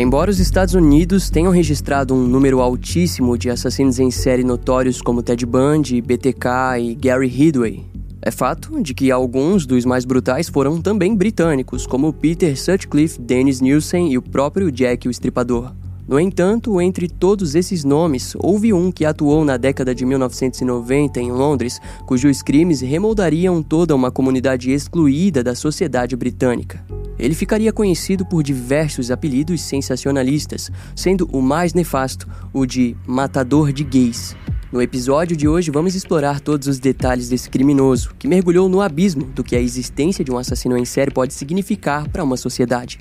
Embora os Estados Unidos tenham registrado um número altíssimo de assassinos em série notórios como Ted Bundy, BTK e Gary Ridway, é fato de que alguns dos mais brutais foram também britânicos, como Peter Sutcliffe, Dennis Nielsen e o próprio Jack o Estripador. No entanto, entre todos esses nomes, houve um que atuou na década de 1990 em Londres, cujos crimes remoldariam toda uma comunidade excluída da sociedade britânica. Ele ficaria conhecido por diversos apelidos sensacionalistas, sendo o mais nefasto o de Matador de Gays. No episódio de hoje, vamos explorar todos os detalhes desse criminoso que mergulhou no abismo do que a existência de um assassino em série pode significar para uma sociedade.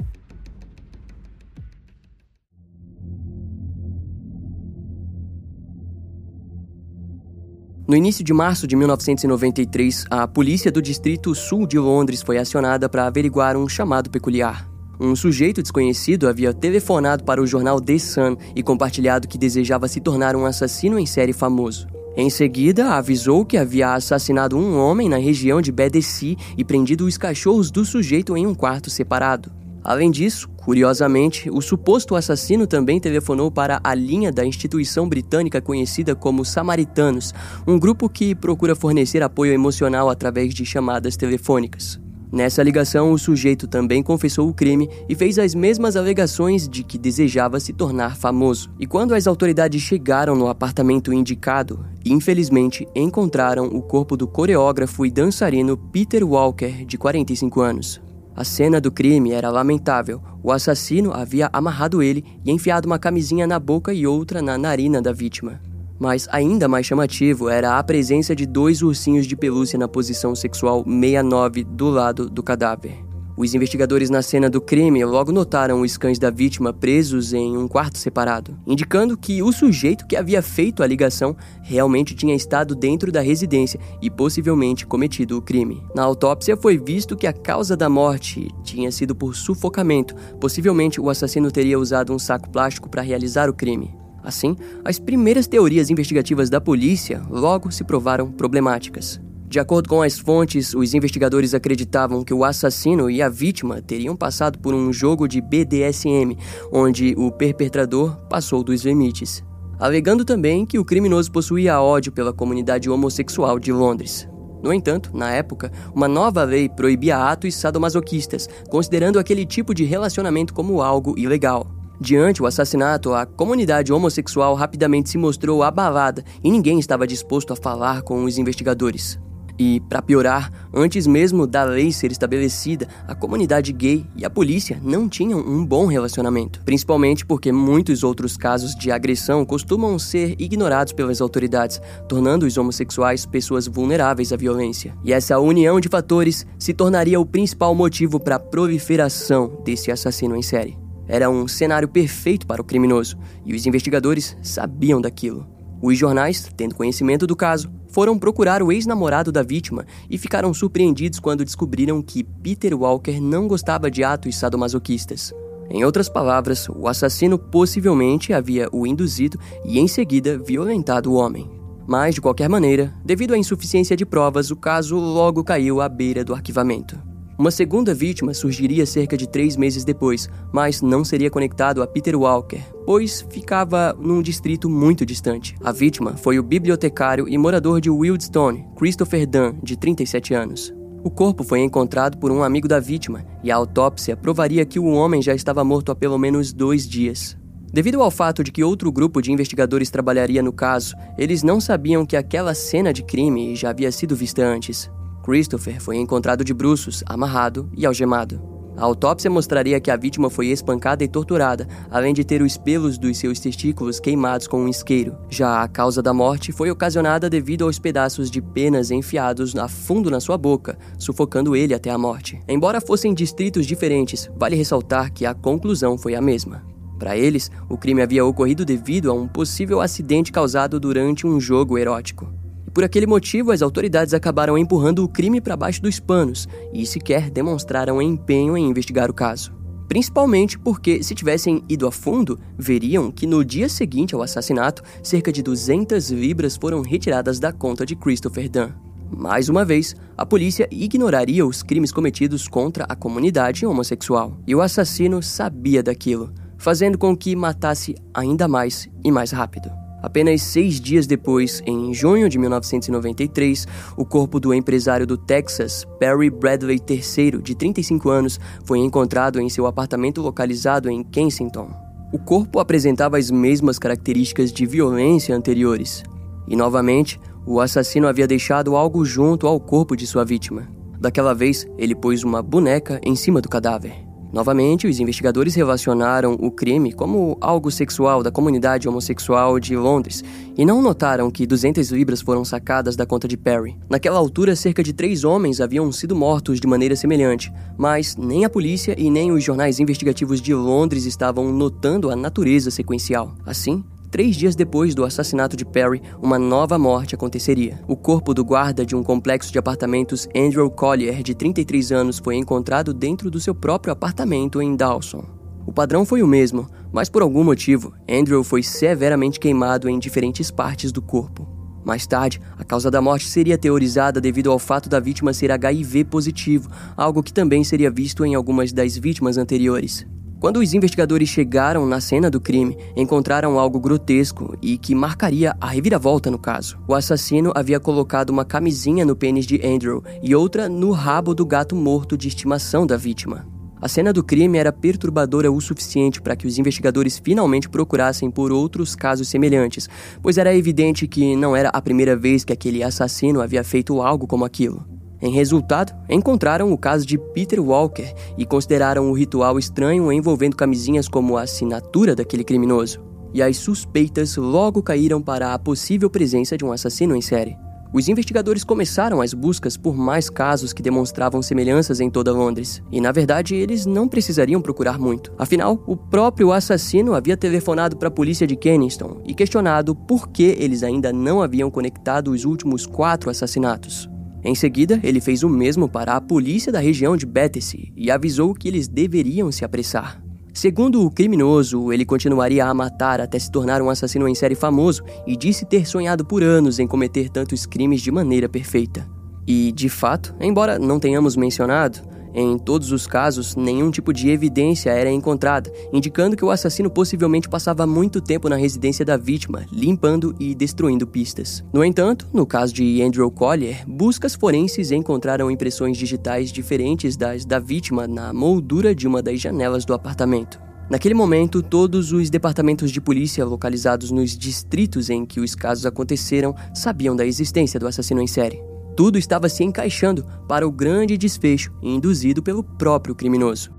No início de março de 1993, a polícia do Distrito Sul de Londres foi acionada para averiguar um chamado peculiar. Um sujeito desconhecido havia telefonado para o jornal The Sun e compartilhado que desejava se tornar um assassino em série famoso. Em seguida, avisou que havia assassinado um homem na região de Bedesi e prendido os cachorros do sujeito em um quarto separado. Além disso, curiosamente, o suposto assassino também telefonou para a linha da instituição britânica conhecida como Samaritanos, um grupo que procura fornecer apoio emocional através de chamadas telefônicas. Nessa ligação, o sujeito também confessou o crime e fez as mesmas alegações de que desejava se tornar famoso. E quando as autoridades chegaram no apartamento indicado, infelizmente encontraram o corpo do coreógrafo e dançarino Peter Walker, de 45 anos. A cena do crime era lamentável. O assassino havia amarrado ele e enfiado uma camisinha na boca e outra na narina da vítima. Mas ainda mais chamativo era a presença de dois ursinhos de pelúcia na posição sexual 69 do lado do cadáver. Os investigadores na cena do crime logo notaram os cães da vítima presos em um quarto separado, indicando que o sujeito que havia feito a ligação realmente tinha estado dentro da residência e possivelmente cometido o crime. Na autópsia foi visto que a causa da morte tinha sido por sufocamento, possivelmente o assassino teria usado um saco plástico para realizar o crime. Assim, as primeiras teorias investigativas da polícia logo se provaram problemáticas. De acordo com as fontes, os investigadores acreditavam que o assassino e a vítima teriam passado por um jogo de BDSM, onde o perpetrador passou dos limites, alegando também que o criminoso possuía ódio pela comunidade homossexual de Londres. No entanto, na época, uma nova lei proibia atos sadomasoquistas, considerando aquele tipo de relacionamento como algo ilegal. Diante o assassinato, a comunidade homossexual rapidamente se mostrou abalada e ninguém estava disposto a falar com os investigadores. E, para piorar, antes mesmo da lei ser estabelecida, a comunidade gay e a polícia não tinham um bom relacionamento, principalmente porque muitos outros casos de agressão costumam ser ignorados pelas autoridades, tornando os homossexuais pessoas vulneráveis à violência. E essa união de fatores se tornaria o principal motivo para a proliferação desse assassino em série. Era um cenário perfeito para o criminoso, e os investigadores sabiam daquilo. Os jornais, tendo conhecimento do caso, foram procurar o ex-namorado da vítima e ficaram surpreendidos quando descobriram que Peter Walker não gostava de atos sadomasoquistas. Em outras palavras, o assassino possivelmente havia o induzido e em seguida violentado o homem. Mas, de qualquer maneira, devido à insuficiência de provas, o caso logo caiu à beira do arquivamento. Uma segunda vítima surgiria cerca de três meses depois, mas não seria conectado a Peter Walker, pois ficava num distrito muito distante. A vítima foi o bibliotecário e morador de Wildstone, Christopher Dunn, de 37 anos. O corpo foi encontrado por um amigo da vítima e a autópsia provaria que o homem já estava morto há pelo menos dois dias. Devido ao fato de que outro grupo de investigadores trabalharia no caso, eles não sabiam que aquela cena de crime já havia sido vista antes. Christopher foi encontrado de bruços, amarrado e algemado. A autópsia mostraria que a vítima foi espancada e torturada, além de ter os pelos dos seus testículos queimados com um isqueiro. Já a causa da morte foi ocasionada devido aos pedaços de penas enfiados a fundo na sua boca, sufocando ele até a morte. Embora fossem distritos diferentes, vale ressaltar que a conclusão foi a mesma. Para eles, o crime havia ocorrido devido a um possível acidente causado durante um jogo erótico. Por aquele motivo, as autoridades acabaram empurrando o crime para baixo dos panos e sequer demonstraram empenho em investigar o caso. Principalmente porque, se tivessem ido a fundo, veriam que no dia seguinte ao assassinato, cerca de 200 libras foram retiradas da conta de Christopher Dunn. Mais uma vez, a polícia ignoraria os crimes cometidos contra a comunidade homossexual. E o assassino sabia daquilo. fazendo com que matasse ainda mais e mais rápido. Apenas seis dias depois, em junho de 1993, o corpo do empresário do Texas, Perry Bradley III, de 35 anos, foi encontrado em seu apartamento localizado em Kensington. O corpo apresentava as mesmas características de violência anteriores. E novamente, o assassino havia deixado algo junto ao corpo de sua vítima. Daquela vez, ele pôs uma boneca em cima do cadáver. Novamente, os investigadores relacionaram o crime como algo sexual da comunidade homossexual de Londres e não notaram que 200 libras foram sacadas da conta de Perry. Naquela altura, cerca de três homens haviam sido mortos de maneira semelhante, mas nem a polícia e nem os jornais investigativos de Londres estavam notando a natureza sequencial. Assim, Três dias depois do assassinato de Perry, uma nova morte aconteceria. O corpo do guarda de um complexo de apartamentos Andrew Collier, de 33 anos, foi encontrado dentro do seu próprio apartamento em Dawson. O padrão foi o mesmo, mas por algum motivo, Andrew foi severamente queimado em diferentes partes do corpo. Mais tarde, a causa da morte seria teorizada devido ao fato da vítima ser HIV positivo, algo que também seria visto em algumas das vítimas anteriores. Quando os investigadores chegaram na cena do crime, encontraram algo grotesco e que marcaria a reviravolta no caso. O assassino havia colocado uma camisinha no pênis de Andrew e outra no rabo do gato morto de estimação da vítima. A cena do crime era perturbadora o suficiente para que os investigadores finalmente procurassem por outros casos semelhantes, pois era evidente que não era a primeira vez que aquele assassino havia feito algo como aquilo. Em resultado, encontraram o caso de Peter Walker e consideraram o ritual estranho envolvendo camisinhas como a assinatura daquele criminoso. E as suspeitas logo caíram para a possível presença de um assassino em série. Os investigadores começaram as buscas por mais casos que demonstravam semelhanças em toda Londres, e na verdade eles não precisariam procurar muito. Afinal, o próprio assassino havia telefonado para a polícia de Kennington e questionado por que eles ainda não haviam conectado os últimos quatro assassinatos. Em seguida, ele fez o mesmo para a polícia da região de Battersea e avisou que eles deveriam se apressar. Segundo o criminoso, ele continuaria a matar até se tornar um assassino em série famoso e disse ter sonhado por anos em cometer tantos crimes de maneira perfeita. E, de fato, embora não tenhamos mencionado, em todos os casos, nenhum tipo de evidência era encontrada, indicando que o assassino possivelmente passava muito tempo na residência da vítima, limpando e destruindo pistas. No entanto, no caso de Andrew Collier, buscas forenses encontraram impressões digitais diferentes das da vítima na moldura de uma das janelas do apartamento. Naquele momento, todos os departamentos de polícia localizados nos distritos em que os casos aconteceram sabiam da existência do assassino em série. Tudo estava se encaixando para o grande desfecho induzido pelo próprio criminoso.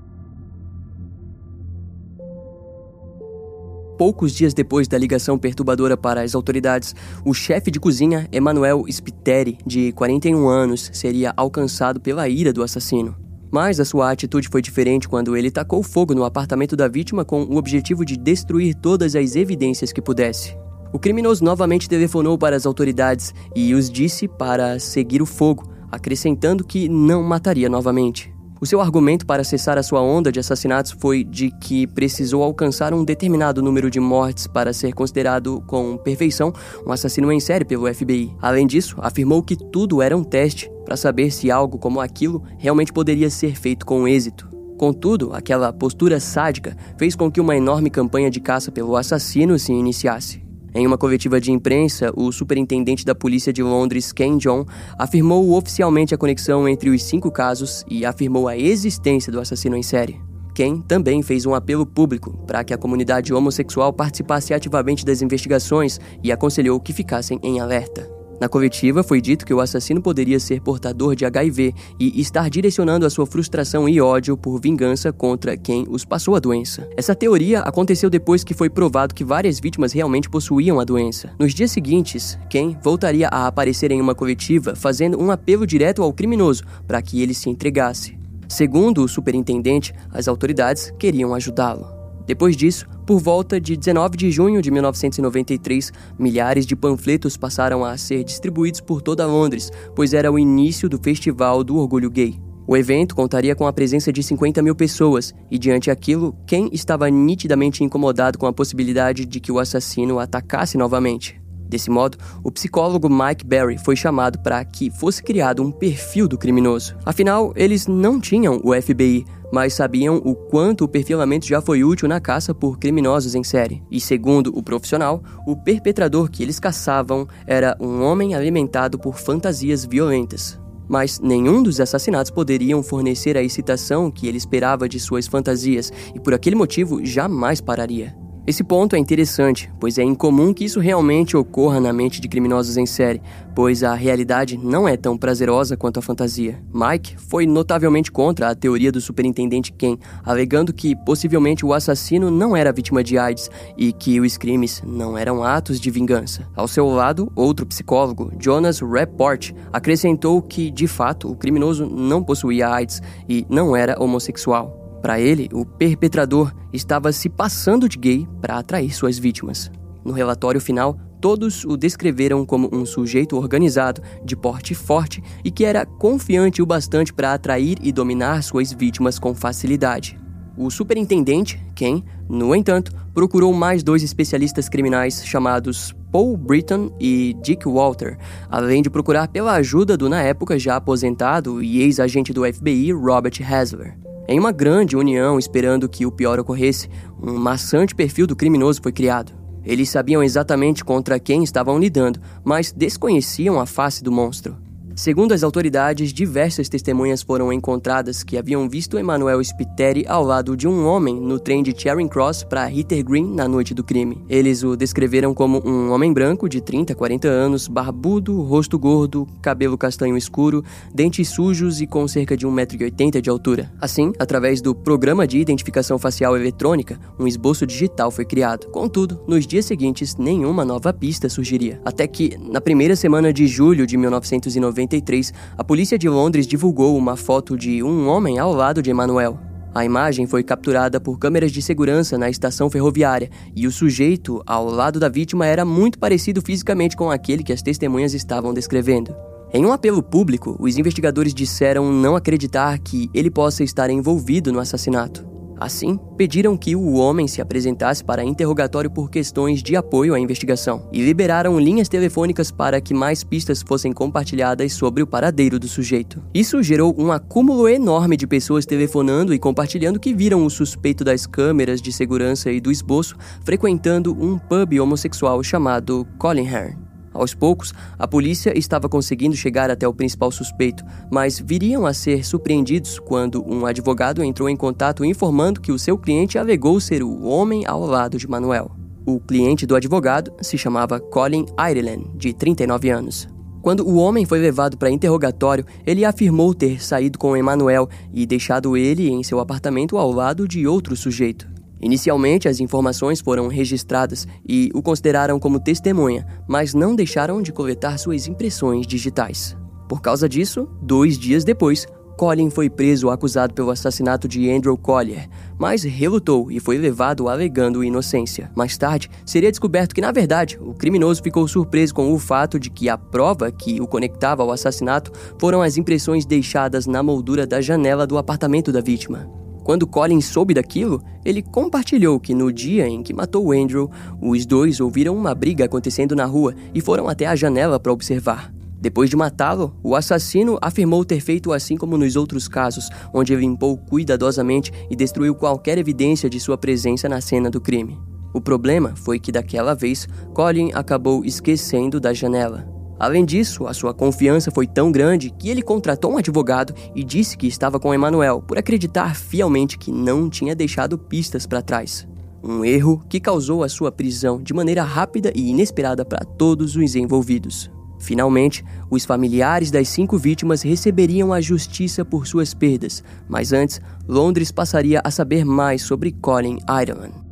Poucos dias depois da ligação perturbadora para as autoridades, o chefe de cozinha, Emanuel Spiteri, de 41 anos, seria alcançado pela ira do assassino. Mas a sua atitude foi diferente quando ele tacou fogo no apartamento da vítima com o objetivo de destruir todas as evidências que pudesse. O criminoso novamente telefonou para as autoridades e os disse para seguir o fogo, acrescentando que não mataria novamente. O seu argumento para cessar a sua onda de assassinatos foi de que precisou alcançar um determinado número de mortes para ser considerado com perfeição um assassino em série pelo FBI. Além disso, afirmou que tudo era um teste para saber se algo como aquilo realmente poderia ser feito com êxito. Contudo, aquela postura sádica fez com que uma enorme campanha de caça pelo assassino se iniciasse. Em uma coletiva de imprensa, o superintendente da polícia de Londres, Ken John, afirmou oficialmente a conexão entre os cinco casos e afirmou a existência do assassino em série. Ken também fez um apelo público para que a comunidade homossexual participasse ativamente das investigações e aconselhou que ficassem em alerta. Na coletiva, foi dito que o assassino poderia ser portador de HIV e estar direcionando a sua frustração e ódio por vingança contra quem os passou a doença. Essa teoria aconteceu depois que foi provado que várias vítimas realmente possuíam a doença. Nos dias seguintes, Ken voltaria a aparecer em uma coletiva fazendo um apelo direto ao criminoso para que ele se entregasse. Segundo o superintendente, as autoridades queriam ajudá-lo. Depois disso, por volta de 19 de junho de 1993, milhares de panfletos passaram a ser distribuídos por toda Londres, pois era o início do Festival do Orgulho Gay. O evento contaria com a presença de 50 mil pessoas, e diante aquilo, quem estava nitidamente incomodado com a possibilidade de que o assassino atacasse novamente. Desse modo, o psicólogo Mike Berry foi chamado para que fosse criado um perfil do criminoso. Afinal, eles não tinham o FBI, mas sabiam o quanto o perfilamento já foi útil na caça por criminosos em série. E segundo o profissional, o perpetrador que eles caçavam era um homem alimentado por fantasias violentas. Mas nenhum dos assassinatos poderiam fornecer a excitação que ele esperava de suas fantasias, e por aquele motivo jamais pararia. Esse ponto é interessante, pois é incomum que isso realmente ocorra na mente de criminosos em série, pois a realidade não é tão prazerosa quanto a fantasia. Mike foi notavelmente contra a teoria do superintendente Ken, alegando que possivelmente o assassino não era vítima de AIDS e que os crimes não eram atos de vingança. Ao seu lado, outro psicólogo, Jonas Rapport, acrescentou que, de fato, o criminoso não possuía AIDS e não era homossexual. Para ele, o perpetrador estava se passando de gay para atrair suas vítimas. No relatório final, todos o descreveram como um sujeito organizado, de porte forte e que era confiante o bastante para atrair e dominar suas vítimas com facilidade. O superintendente, Ken, no entanto, procurou mais dois especialistas criminais chamados Paul Britton e Dick Walter, além de procurar pela ajuda do na época já aposentado e ex-agente do FBI Robert Hasler. Em uma grande união esperando que o pior ocorresse, um maçante perfil do criminoso foi criado. Eles sabiam exatamente contra quem estavam lidando, mas desconheciam a face do monstro. Segundo as autoridades, diversas testemunhas foram encontradas que haviam visto Emmanuel Spiteri ao lado de um homem no trem de Charing Cross para Hitter Green na noite do crime. Eles o descreveram como um homem branco de 30 a 40 anos, barbudo, rosto gordo, cabelo castanho escuro, dentes sujos e com cerca de 1,80m de altura. Assim, através do programa de identificação facial eletrônica, um esboço digital foi criado. Contudo, nos dias seguintes, nenhuma nova pista surgiria. Até que, na primeira semana de julho de 1990, 1993, a polícia de Londres divulgou uma foto de um homem ao lado de Emmanuel. A imagem foi capturada por câmeras de segurança na estação ferroviária e o sujeito ao lado da vítima era muito parecido fisicamente com aquele que as testemunhas estavam descrevendo. Em um apelo público, os investigadores disseram não acreditar que ele possa estar envolvido no assassinato. Assim, pediram que o homem se apresentasse para interrogatório por questões de apoio à investigação e liberaram linhas telefônicas para que mais pistas fossem compartilhadas sobre o paradeiro do sujeito. Isso gerou um acúmulo enorme de pessoas telefonando e compartilhando que viram o suspeito das câmeras de segurança e do esboço frequentando um pub homossexual chamado Colin Hearn. Aos poucos, a polícia estava conseguindo chegar até o principal suspeito, mas viriam a ser surpreendidos quando um advogado entrou em contato informando que o seu cliente alegou ser o homem ao lado de Manuel. O cliente do advogado se chamava Colin Ireland, de 39 anos. Quando o homem foi levado para interrogatório, ele afirmou ter saído com Emanuel e deixado ele em seu apartamento ao lado de outro sujeito. Inicialmente, as informações foram registradas e o consideraram como testemunha, mas não deixaram de coletar suas impressões digitais. Por causa disso, dois dias depois, Colin foi preso acusado pelo assassinato de Andrew Collier, mas relutou e foi levado alegando inocência. Mais tarde, seria descoberto que, na verdade, o criminoso ficou surpreso com o fato de que a prova que o conectava ao assassinato foram as impressões deixadas na moldura da janela do apartamento da vítima. Quando Colin soube daquilo, ele compartilhou que no dia em que matou Andrew, os dois ouviram uma briga acontecendo na rua e foram até a janela para observar. Depois de matá-lo, o assassino afirmou ter feito assim como nos outros casos, onde limpou cuidadosamente e destruiu qualquer evidência de sua presença na cena do crime. O problema foi que daquela vez, Colin acabou esquecendo da janela. Além disso, a sua confiança foi tão grande que ele contratou um advogado e disse que estava com Emanuel por acreditar fielmente que não tinha deixado pistas para trás. Um erro que causou a sua prisão de maneira rápida e inesperada para todos os envolvidos. Finalmente, os familiares das cinco vítimas receberiam a justiça por suas perdas, mas antes, Londres passaria a saber mais sobre Colin Ireland.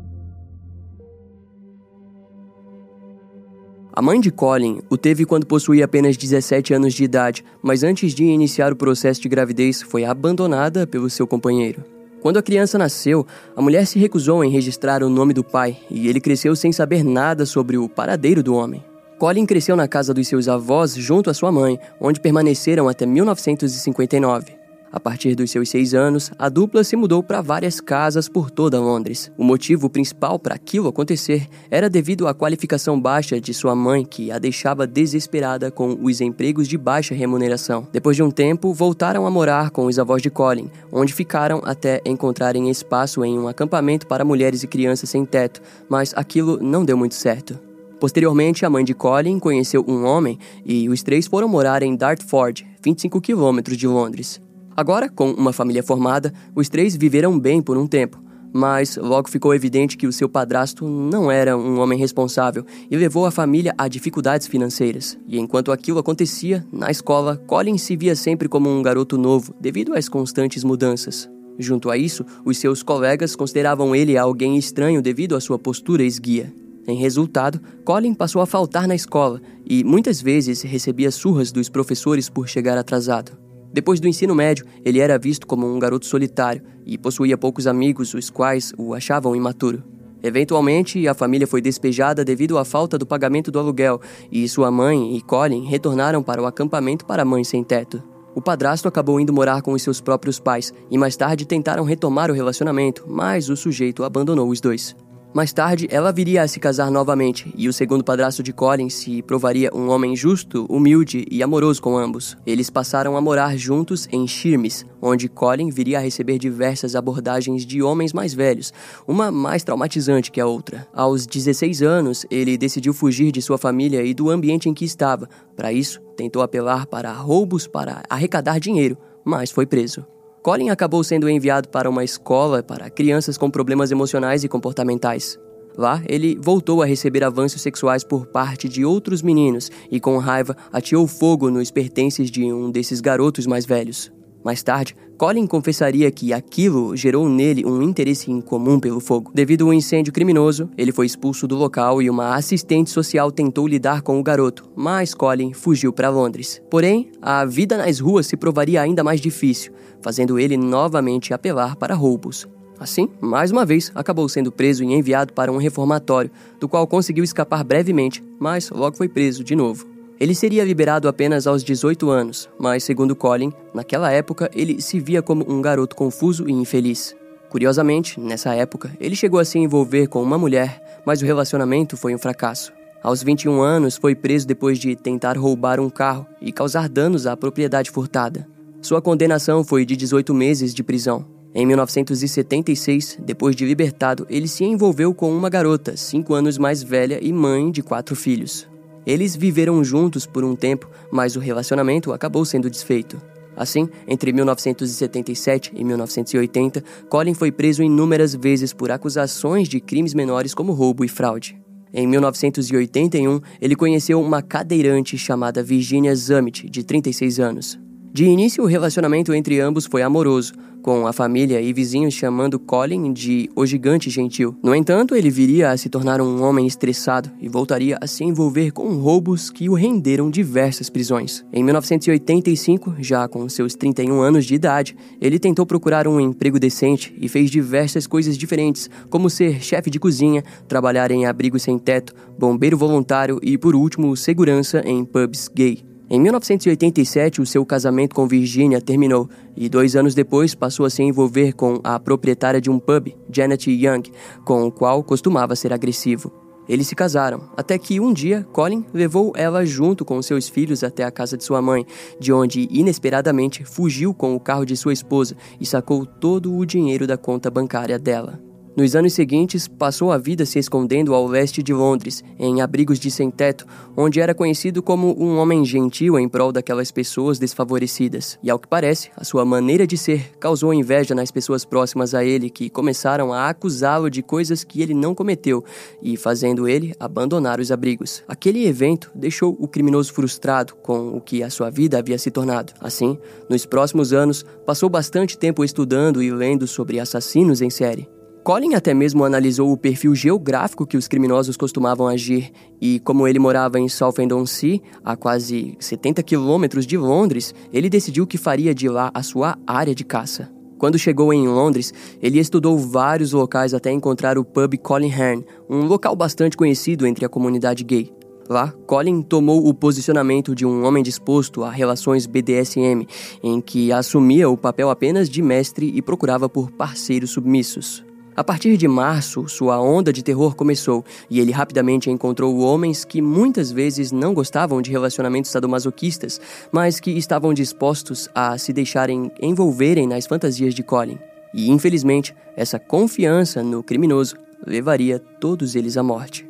A mãe de Colin o teve quando possuía apenas 17 anos de idade, mas antes de iniciar o processo de gravidez foi abandonada pelo seu companheiro. Quando a criança nasceu, a mulher se recusou em registrar o nome do pai e ele cresceu sem saber nada sobre o paradeiro do homem. Colin cresceu na casa dos seus avós junto à sua mãe, onde permaneceram até 1959. A partir dos seus seis anos, a dupla se mudou para várias casas por toda Londres. O motivo principal para aquilo acontecer era devido à qualificação baixa de sua mãe, que a deixava desesperada com os empregos de baixa remuneração. Depois de um tempo, voltaram a morar com os avós de Colin, onde ficaram até encontrarem espaço em um acampamento para mulheres e crianças sem teto, mas aquilo não deu muito certo. Posteriormente, a mãe de Colin conheceu um homem e os três foram morar em Dartford, 25 quilômetros de Londres. Agora, com uma família formada, os três viveram bem por um tempo, mas logo ficou evidente que o seu padrasto não era um homem responsável e levou a família a dificuldades financeiras. E enquanto aquilo acontecia, na escola, Colin se via sempre como um garoto novo devido às constantes mudanças. Junto a isso, os seus colegas consideravam ele alguém estranho devido à sua postura esguia. Em resultado, Colin passou a faltar na escola e muitas vezes recebia surras dos professores por chegar atrasado. Depois do ensino médio, ele era visto como um garoto solitário e possuía poucos amigos, os quais o achavam imaturo. Eventualmente, a família foi despejada devido à falta do pagamento do aluguel e sua mãe e Colin retornaram para o acampamento para mães sem teto. O padrasto acabou indo morar com os seus próprios pais e mais tarde tentaram retomar o relacionamento, mas o sujeito abandonou os dois. Mais tarde, ela viria a se casar novamente, e o segundo padrasto de Colin se provaria um homem justo, humilde e amoroso com ambos. Eles passaram a morar juntos em Shirmes, onde Colin viria a receber diversas abordagens de homens mais velhos, uma mais traumatizante que a outra. Aos 16 anos, ele decidiu fugir de sua família e do ambiente em que estava. Para isso, tentou apelar para roubos para arrecadar dinheiro, mas foi preso. Colin acabou sendo enviado para uma escola para crianças com problemas emocionais e comportamentais. Lá, ele voltou a receber avanços sexuais por parte de outros meninos e, com raiva, ateou fogo nos pertences de um desses garotos mais velhos. Mais tarde, Colin confessaria que aquilo gerou nele um interesse incomum pelo fogo. Devido a um incêndio criminoso, ele foi expulso do local e uma assistente social tentou lidar com o garoto, mas Colin fugiu para Londres. Porém, a vida nas ruas se provaria ainda mais difícil, fazendo ele novamente apelar para roubos. Assim, mais uma vez, acabou sendo preso e enviado para um reformatório, do qual conseguiu escapar brevemente, mas logo foi preso de novo. Ele seria liberado apenas aos 18 anos, mas, segundo Colin, naquela época ele se via como um garoto confuso e infeliz. Curiosamente, nessa época, ele chegou a se envolver com uma mulher, mas o relacionamento foi um fracasso. Aos 21 anos, foi preso depois de tentar roubar um carro e causar danos à propriedade furtada. Sua condenação foi de 18 meses de prisão. Em 1976, depois de libertado, ele se envolveu com uma garota, 5 anos mais velha e mãe de quatro filhos. Eles viveram juntos por um tempo, mas o relacionamento acabou sendo desfeito. Assim, entre 1977 e 1980, Colin foi preso inúmeras vezes por acusações de crimes menores como roubo e fraude. Em 1981, ele conheceu uma cadeirante chamada Virginia Zammit, de 36 anos. De início, o relacionamento entre ambos foi amoroso, com a família e vizinhos chamando Colin de o gigante gentil. No entanto, ele viria a se tornar um homem estressado e voltaria a se envolver com roubos que o renderam diversas prisões. Em 1985, já com seus 31 anos de idade, ele tentou procurar um emprego decente e fez diversas coisas diferentes, como ser chefe de cozinha, trabalhar em abrigo sem teto, bombeiro voluntário e, por último, segurança em pubs gay. Em 1987, o seu casamento com Virginia terminou e dois anos depois passou a se envolver com a proprietária de um pub, Janet Young, com o qual costumava ser agressivo. Eles se casaram, até que um dia Colin levou ela junto com seus filhos até a casa de sua mãe, de onde inesperadamente fugiu com o carro de sua esposa e sacou todo o dinheiro da conta bancária dela. Nos anos seguintes, passou a vida se escondendo ao leste de Londres, em abrigos de sem-teto, onde era conhecido como um homem gentil em prol daquelas pessoas desfavorecidas. E ao que parece, a sua maneira de ser causou inveja nas pessoas próximas a ele, que começaram a acusá-lo de coisas que ele não cometeu e fazendo ele abandonar os abrigos. Aquele evento deixou o criminoso frustrado com o que a sua vida havia se tornado. Assim, nos próximos anos, passou bastante tempo estudando e lendo sobre assassinos em série. Colin até mesmo analisou o perfil geográfico que os criminosos costumavam agir e, como ele morava em Southend-on-Sea, a quase 70 quilômetros de Londres, ele decidiu que faria de lá a sua área de caça. Quando chegou em Londres, ele estudou vários locais até encontrar o pub Colin Hearn, um local bastante conhecido entre a comunidade gay. Lá, Colin tomou o posicionamento de um homem disposto a relações BDSM, em que assumia o papel apenas de mestre e procurava por parceiros submissos. A partir de março, sua onda de terror começou e ele rapidamente encontrou homens que muitas vezes não gostavam de relacionamentos sadomasoquistas, mas que estavam dispostos a se deixarem envolverem nas fantasias de Colin. E infelizmente, essa confiança no criminoso levaria todos eles à morte.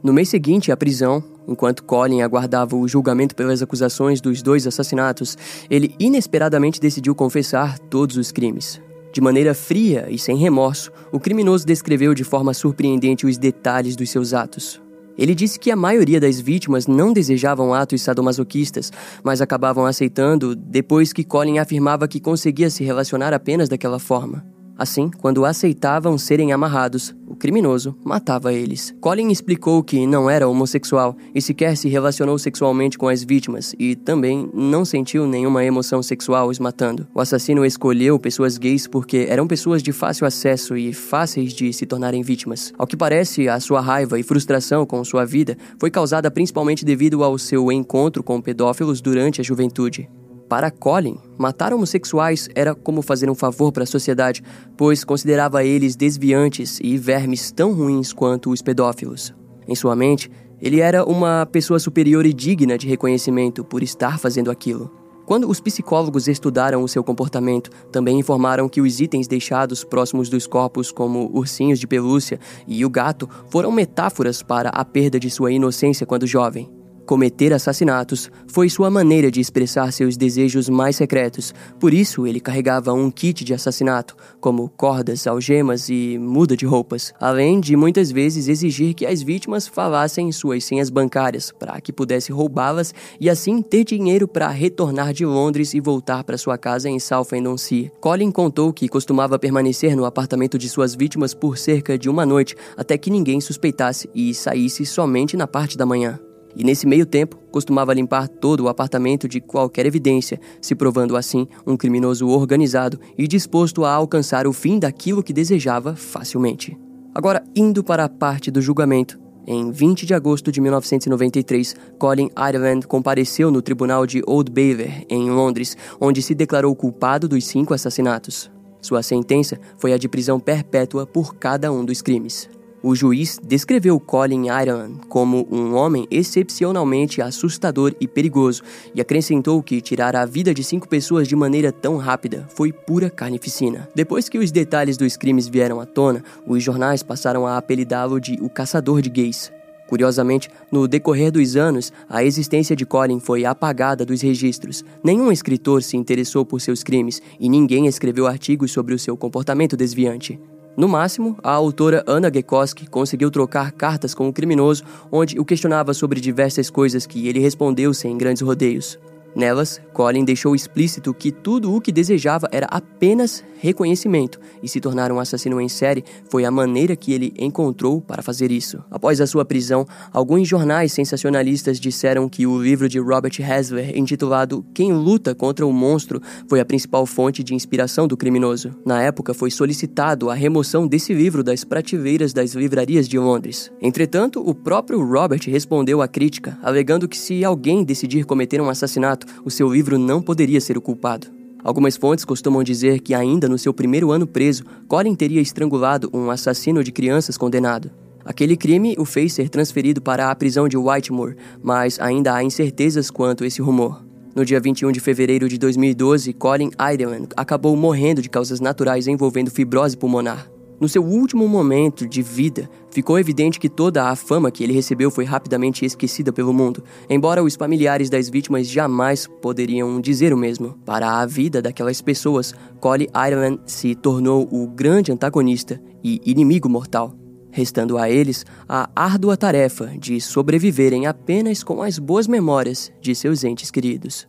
No mês seguinte à prisão, enquanto Colin aguardava o julgamento pelas acusações dos dois assassinatos, ele inesperadamente decidiu confessar todos os crimes. De maneira fria e sem remorso, o criminoso descreveu de forma surpreendente os detalhes dos seus atos. Ele disse que a maioria das vítimas não desejavam atos sadomasoquistas, mas acabavam aceitando depois que Colin afirmava que conseguia se relacionar apenas daquela forma. Assim, quando aceitavam serem amarrados, o criminoso matava eles. Colin explicou que não era homossexual e sequer se relacionou sexualmente com as vítimas e também não sentiu nenhuma emoção sexual os matando. O assassino escolheu pessoas gays porque eram pessoas de fácil acesso e fáceis de se tornarem vítimas. Ao que parece, a sua raiva e frustração com sua vida foi causada principalmente devido ao seu encontro com pedófilos durante a juventude. Para Colin, matar homossexuais era como fazer um favor para a sociedade, pois considerava eles desviantes e vermes tão ruins quanto os pedófilos. Em sua mente, ele era uma pessoa superior e digna de reconhecimento por estar fazendo aquilo. Quando os psicólogos estudaram o seu comportamento, também informaram que os itens deixados próximos dos corpos, como ursinhos de pelúcia e o gato, foram metáforas para a perda de sua inocência quando jovem. Cometer assassinatos foi sua maneira de expressar seus desejos mais secretos, por isso ele carregava um kit de assassinato, como cordas, algemas e muda de roupas, além de muitas vezes exigir que as vítimas falassem suas senhas bancárias para que pudesse roubá-las e assim ter dinheiro para retornar de Londres e voltar para sua casa em Southend-on-Sea. Colin contou que costumava permanecer no apartamento de suas vítimas por cerca de uma noite até que ninguém suspeitasse e saísse somente na parte da manhã e nesse meio tempo costumava limpar todo o apartamento de qualquer evidência, se provando assim um criminoso organizado e disposto a alcançar o fim daquilo que desejava facilmente. Agora, indo para a parte do julgamento, em 20 de agosto de 1993, Colin Ireland compareceu no tribunal de Old Bailey, em Londres, onde se declarou culpado dos cinco assassinatos. Sua sentença foi a de prisão perpétua por cada um dos crimes. O juiz descreveu Colin Ireland como um homem excepcionalmente assustador e perigoso e acrescentou que tirar a vida de cinco pessoas de maneira tão rápida foi pura carnificina. Depois que os detalhes dos crimes vieram à tona, os jornais passaram a apelidá-lo de o caçador de gays. Curiosamente, no decorrer dos anos, a existência de Colin foi apagada dos registros. Nenhum escritor se interessou por seus crimes e ninguém escreveu artigos sobre o seu comportamento desviante. No máximo, a autora Anna Gekoski conseguiu trocar cartas com o criminoso, onde o questionava sobre diversas coisas que ele respondeu sem grandes rodeios. Nelas, Colin deixou explícito que tudo o que desejava era apenas reconhecimento, e se tornar um assassino em série foi a maneira que ele encontrou para fazer isso. Após a sua prisão, alguns jornais sensacionalistas disseram que o livro de Robert Hasler, intitulado Quem Luta contra o Monstro, foi a principal fonte de inspiração do criminoso. Na época, foi solicitado a remoção desse livro das prateleiras das livrarias de Londres. Entretanto, o próprio Robert respondeu à crítica, alegando que se alguém decidir cometer um assassinato, o seu livro não poderia ser o culpado. Algumas fontes costumam dizer que, ainda no seu primeiro ano preso, Colin teria estrangulado um assassino de crianças condenado. Aquele crime o fez ser transferido para a prisão de Whitmore, mas ainda há incertezas quanto a esse rumor. No dia 21 de fevereiro de 2012, Colin Ireland acabou morrendo de causas naturais envolvendo fibrose pulmonar. No seu último momento de vida, ficou evidente que toda a fama que ele recebeu foi rapidamente esquecida pelo mundo, embora os familiares das vítimas jamais poderiam dizer o mesmo. Para a vida daquelas pessoas, Colin Ireland se tornou o grande antagonista e inimigo mortal, restando a eles a árdua tarefa de sobreviverem apenas com as boas memórias de seus entes queridos.